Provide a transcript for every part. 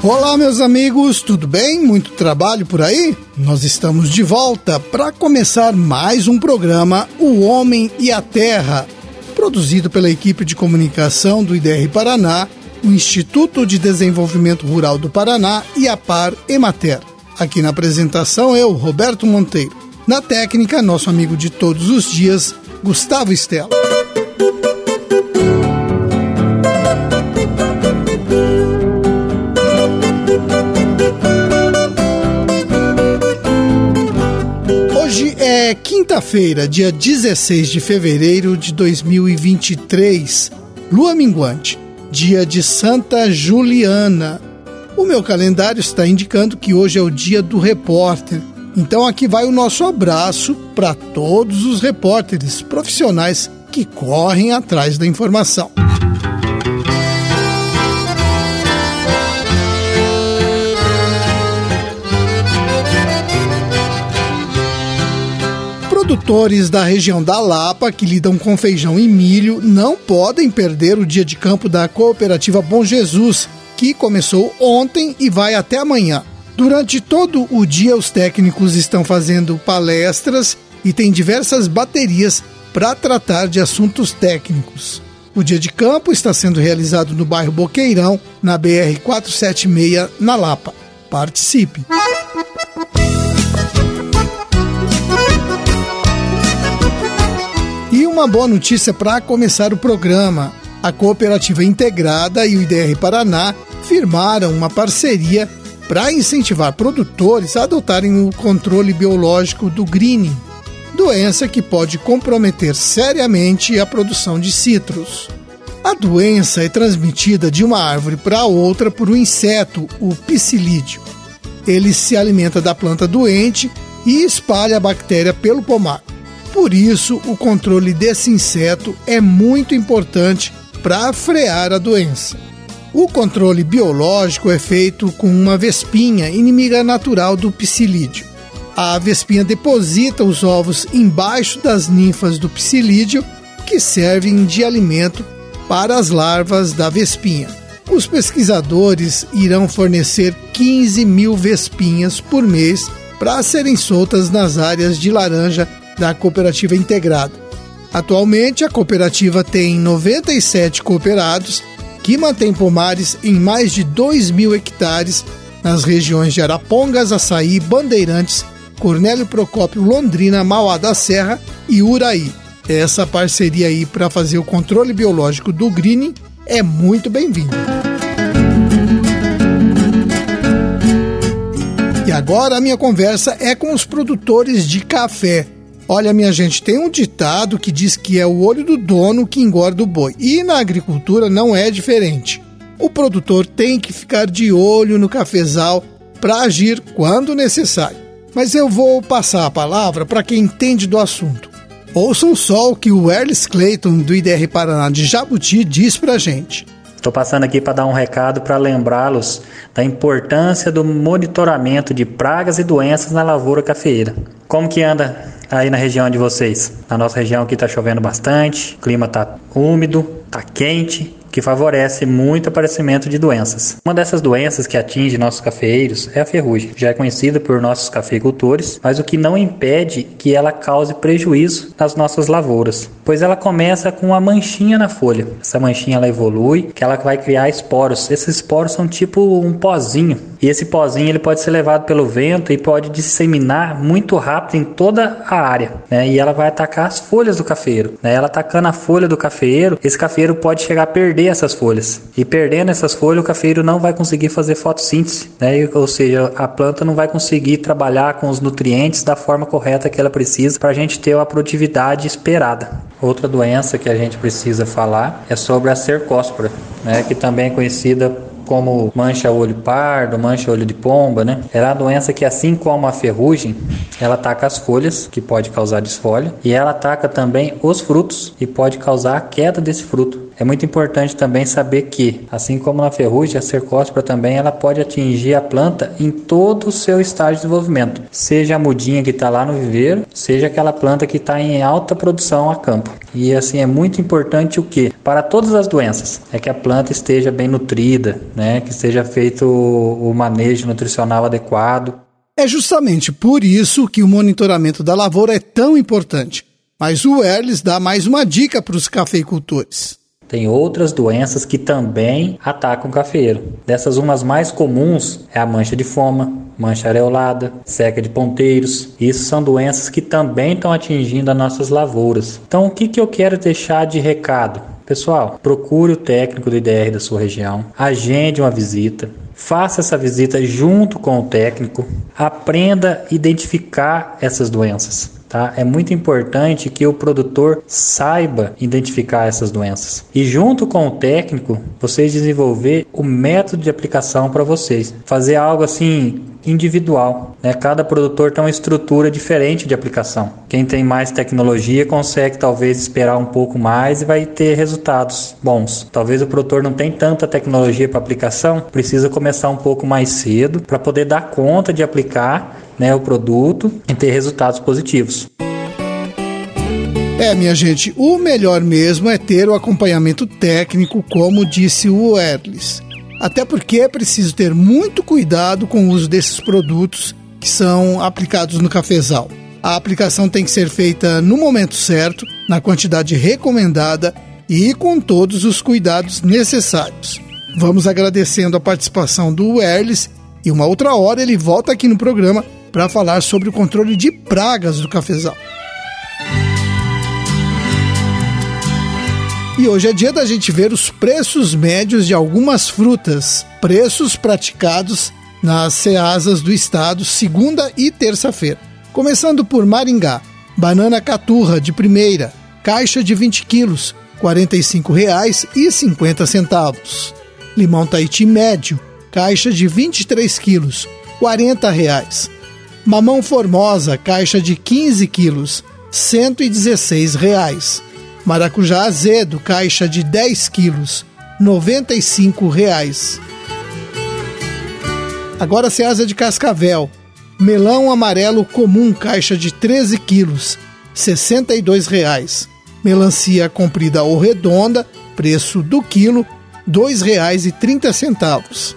Olá, meus amigos, tudo bem? Muito trabalho por aí? Nós estamos de volta para começar mais um programa O Homem e a Terra, produzido pela equipe de comunicação do IDR Paraná, o Instituto de Desenvolvimento Rural do Paraná e a Par Emater. Aqui na apresentação eu, Roberto Monteiro. Na técnica, nosso amigo de todos os dias, Gustavo Estela. Hoje é quinta-feira, dia 16 de fevereiro de 2023, lua minguante, dia de Santa Juliana. O meu calendário está indicando que hoje é o dia do repórter. Então aqui vai o nosso abraço para todos os repórteres profissionais que correm atrás da informação. Produtores da região da Lapa que lidam com feijão e milho não podem perder o dia de campo da cooperativa Bom Jesus, que começou ontem e vai até amanhã. Durante todo o dia, os técnicos estão fazendo palestras e tem diversas baterias para tratar de assuntos técnicos. O dia de campo está sendo realizado no bairro Boqueirão, na BR 476, na Lapa. Participe! E uma boa notícia para começar o programa. A Cooperativa Integrada e o IDR Paraná firmaram uma parceria para incentivar produtores a adotarem o controle biológico do greening, doença que pode comprometer seriamente a produção de citros. A doença é transmitida de uma árvore para outra por um inseto, o psilídeo. Ele se alimenta da planta doente e espalha a bactéria pelo pomar. Por isso, o controle desse inseto é muito importante para frear a doença. O controle biológico é feito com uma vespinha, inimiga natural do psilídeo. A vespinha deposita os ovos embaixo das ninfas do psilídeo, que servem de alimento para as larvas da vespinha. Os pesquisadores irão fornecer 15 mil vespinhas por mês para serem soltas nas áreas de laranja da cooperativa integrada. Atualmente, a cooperativa tem 97 cooperados que mantém pomares em mais de 2 mil hectares nas regiões de Arapongas, Açaí, Bandeirantes, Cornélio Procópio, Londrina, Mauá da Serra e Uraí. Essa parceria aí para fazer o controle biológico do greening é muito bem-vinda. E agora a minha conversa é com os produtores de café. Olha, minha gente, tem um ditado que diz que é o olho do dono que engorda o boi. E na agricultura não é diferente. O produtor tem que ficar de olho no cafezal para agir quando necessário. Mas eu vou passar a palavra para quem entende do assunto. Ouçam só o que o Erlis Clayton, do IDR Paraná de Jabuti, diz para gente. Estou passando aqui para dar um recado para lembrá-los da importância do monitoramento de pragas e doenças na lavoura cafeeira. Como que anda aí na região de vocês? Na nossa região aqui está chovendo bastante, o clima está úmido, está quente que favorece muito o aparecimento de doenças. Uma dessas doenças que atinge nossos cafeeiros é a ferrugem. Já é conhecida por nossos cafeicultores, mas o que não impede que ela cause prejuízo nas nossas lavouras, pois ela começa com uma manchinha na folha. Essa manchinha ela evolui, que ela vai criar esporos. Esses esporos são tipo um pozinho, e esse pozinho ele pode ser levado pelo vento e pode disseminar muito rápido em toda a área, né? E ela vai atacar as folhas do cafeiro, né? Ela atacando a folha do cafeiro, esse cafeiro pode chegar a perder essas folhas. E perdendo essas folhas, o cafeiro não vai conseguir fazer fotossíntese, né? Ou seja, a planta não vai conseguir trabalhar com os nutrientes da forma correta que ela precisa para a gente ter a produtividade esperada. Outra doença que a gente precisa falar é sobre a cercóspora, né? Que também é conhecida como mancha olho pardo, mancha olho de pomba, né? Ela é uma doença que, assim como a ferrugem, ela ataca as folhas, que pode causar desfolha, e ela ataca também os frutos e pode causar a queda desse fruto. É muito importante também saber que, assim como na ferrugem, a cercóspora também ela pode atingir a planta em todo o seu estágio de desenvolvimento, seja a mudinha que está lá no viveiro, seja aquela planta que está em alta produção a campo. E assim é muito importante o que? Para todas as doenças, é que a planta esteja bem nutrida, né? que seja feito o manejo nutricional adequado. É justamente por isso que o monitoramento da lavoura é tão importante. Mas o Erles dá mais uma dica para os cafeicultores. Tem outras doenças que também atacam o cafeiro. Dessas, umas mais comuns é a mancha de foma, mancha areolada, seca de ponteiros. Isso são doenças que também estão atingindo as nossas lavouras. Então, o que, que eu quero deixar de recado? Pessoal, procure o técnico do IDR da sua região, agende uma visita, faça essa visita junto com o técnico, aprenda a identificar essas doenças. Tá? É muito importante que o produtor saiba identificar essas doenças. E junto com o técnico, vocês desenvolver o método de aplicação para vocês. Fazer algo assim individual. Né? Cada produtor tem uma estrutura diferente de aplicação. Quem tem mais tecnologia consegue talvez esperar um pouco mais e vai ter resultados bons. Talvez o produtor não tenha tanta tecnologia para aplicação, precisa começar um pouco mais cedo para poder dar conta de aplicar né, o produto e ter resultados positivos. É, minha gente, o melhor mesmo é ter o acompanhamento técnico, como disse o Erlis. Até porque é preciso ter muito cuidado com o uso desses produtos que são aplicados no cafezal. A aplicação tem que ser feita no momento certo, na quantidade recomendada e com todos os cuidados necessários. Vamos agradecendo a participação do Erlis e uma outra hora ele volta aqui no programa para falar sobre o controle de pragas do cafezal. E hoje é dia da gente ver os preços médios de algumas frutas, preços praticados nas ceasas do estado segunda e terça-feira. Começando por Maringá, banana caturra de primeira, caixa de 20 quilos, R$ 45,50. Limão Tahiti médio, caixa de 23 quilos, 40 reais. Mamão Formosa, caixa de 15 quilos, R$ 116. Maracujá azedo, caixa de 10 quilos, 95 reais. Agora Ceasa de Cascavel. Melão amarelo comum, caixa de 13 quilos, 62 reais. Melancia comprida ou redonda, preço do quilo, R$ 2,30.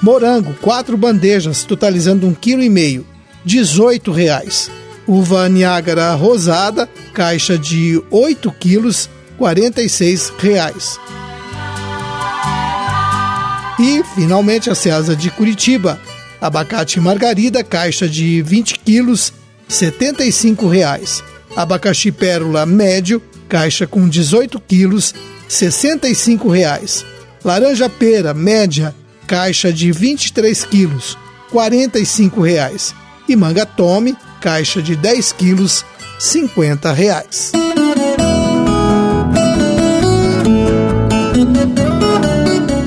Morango, quatro bandejas, totalizando um quilo e meio, 18 reais. Uva Niágara rosada, caixa de 8 quilos, 46 reais. E, finalmente, a Ceasa de Curitiba. Abacate margarida, caixa de 20 quilos, 75 reais. Abacaxi pérola médio, caixa com 18 quilos, 65 reais. Laranja pera média, caixa de 23 quilos, 45 reais e manga tome, caixa de 10 quilos, 50 reais.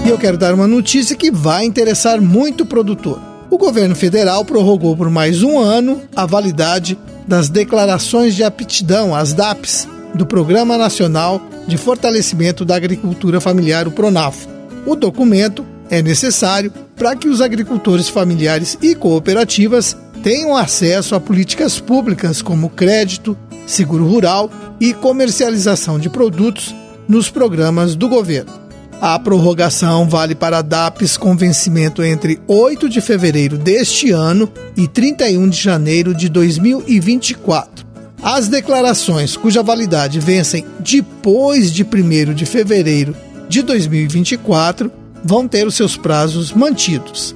E eu quero dar uma notícia que vai interessar muito o produtor. O governo federal prorrogou por mais um ano a validade das declarações de aptidão, as DAPs, do Programa Nacional de Fortalecimento da Agricultura Familiar, o PRONAF. O documento é necessário para que os agricultores familiares e cooperativas tenham acesso a políticas públicas como crédito, seguro rural e comercialização de produtos nos programas do governo. A prorrogação vale para DAPs com vencimento entre 8 de fevereiro deste ano e 31 de janeiro de 2024. As declarações cuja validade vencem depois de 1 de fevereiro de 2024 vão ter os seus prazos mantidos.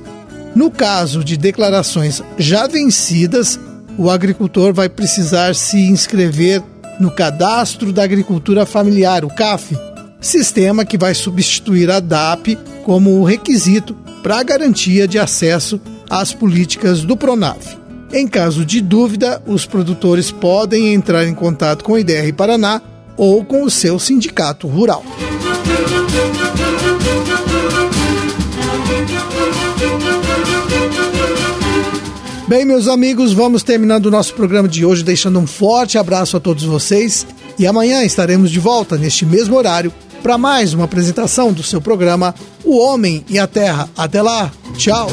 No caso de declarações já vencidas, o agricultor vai precisar se inscrever no Cadastro da Agricultura Familiar, o CAF, sistema que vai substituir a DAP como requisito para a garantia de acesso às políticas do Pronaf. Em caso de dúvida, os produtores podem entrar em contato com o IDR Paraná ou com o seu sindicato rural. Bem, meus amigos, vamos terminando o nosso programa de hoje, deixando um forte abraço a todos vocês. E amanhã estaremos de volta neste mesmo horário para mais uma apresentação do seu programa O Homem e a Terra. Até lá, tchau!